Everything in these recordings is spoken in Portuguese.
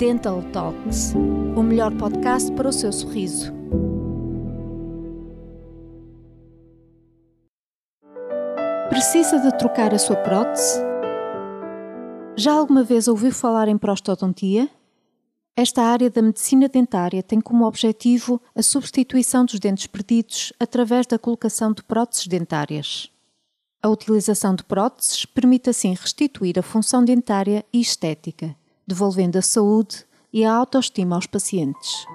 Dental Talks, o melhor podcast para o seu sorriso. Precisa de trocar a sua prótese? Já alguma vez ouviu falar em prostodontia? Esta área da medicina dentária tem como objetivo a substituição dos dentes perdidos através da colocação de próteses dentárias. A utilização de próteses permite assim restituir a função dentária e estética, devolvendo a saúde e a autoestima aos pacientes.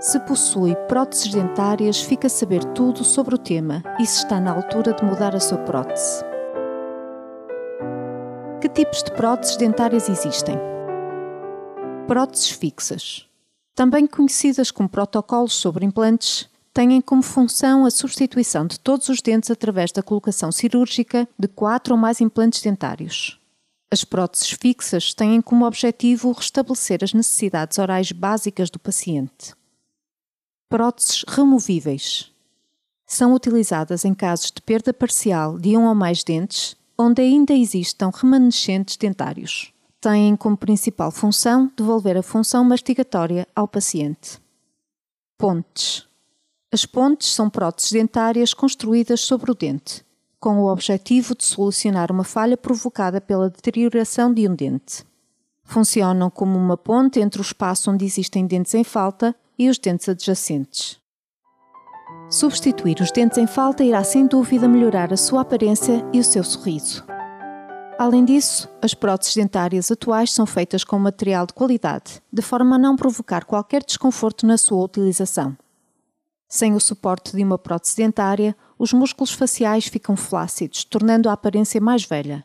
Se possui próteses dentárias, fica a saber tudo sobre o tema e se está na altura de mudar a sua prótese. Que tipos de próteses dentárias existem? Próteses fixas. Também conhecidas como protocolos sobre implantes, têm como função a substituição de todos os dentes através da colocação cirúrgica de quatro ou mais implantes dentários. As próteses fixas têm como objetivo restabelecer as necessidades orais básicas do paciente. Próteses removíveis são utilizadas em casos de perda parcial de um ou mais dentes, onde ainda existam remanescentes dentários. Têm como principal função devolver a função mastigatória ao paciente. Pontes as pontes são próteses dentárias construídas sobre o dente, com o objetivo de solucionar uma falha provocada pela deterioração de um dente. Funcionam como uma ponte entre o espaço onde existem dentes em falta e os dentes adjacentes. Substituir os dentes em falta irá sem dúvida melhorar a sua aparência e o seu sorriso. Além disso, as próteses dentárias atuais são feitas com material de qualidade, de forma a não provocar qualquer desconforto na sua utilização. Sem o suporte de uma prótese dentária, os músculos faciais ficam flácidos, tornando a aparência mais velha.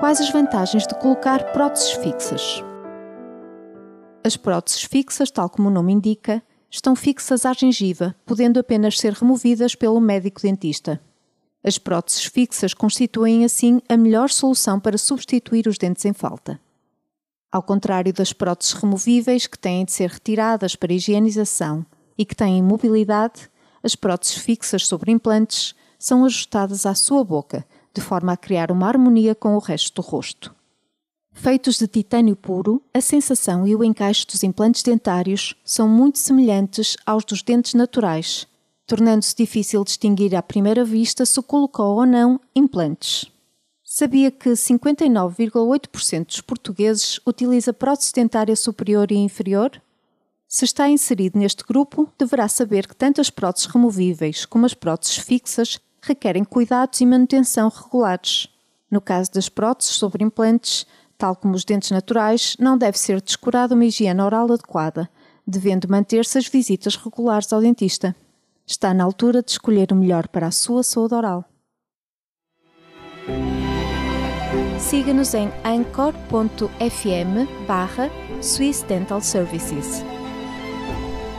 Quais as vantagens de colocar próteses fixas? As próteses fixas, tal como o nome indica, estão fixas à gengiva, podendo apenas ser removidas pelo médico dentista. As próteses fixas constituem, assim, a melhor solução para substituir os dentes em falta. Ao contrário das próteses removíveis, que têm de ser retiradas para higienização e que têm mobilidade, as próteses fixas sobre implantes são ajustadas à sua boca, de forma a criar uma harmonia com o resto do rosto. Feitos de titânio puro, a sensação e o encaixe dos implantes dentários são muito semelhantes aos dos dentes naturais, tornando-se difícil distinguir à primeira vista se colocou ou não implantes. Sabia que 59,8% dos portugueses utiliza prótese dentária superior e inferior? Se está inserido neste grupo, deverá saber que tanto as próteses removíveis como as próteses fixas requerem cuidados e manutenção regulares. No caso das próteses sobre implantes, tal como os dentes naturais, não deve ser descurada uma higiene oral adequada, devendo manter-se as visitas regulares ao dentista. Está na altura de escolher o melhor para a sua saúde oral. Siga-nos em anchor.fm barra Swiss Dental Services.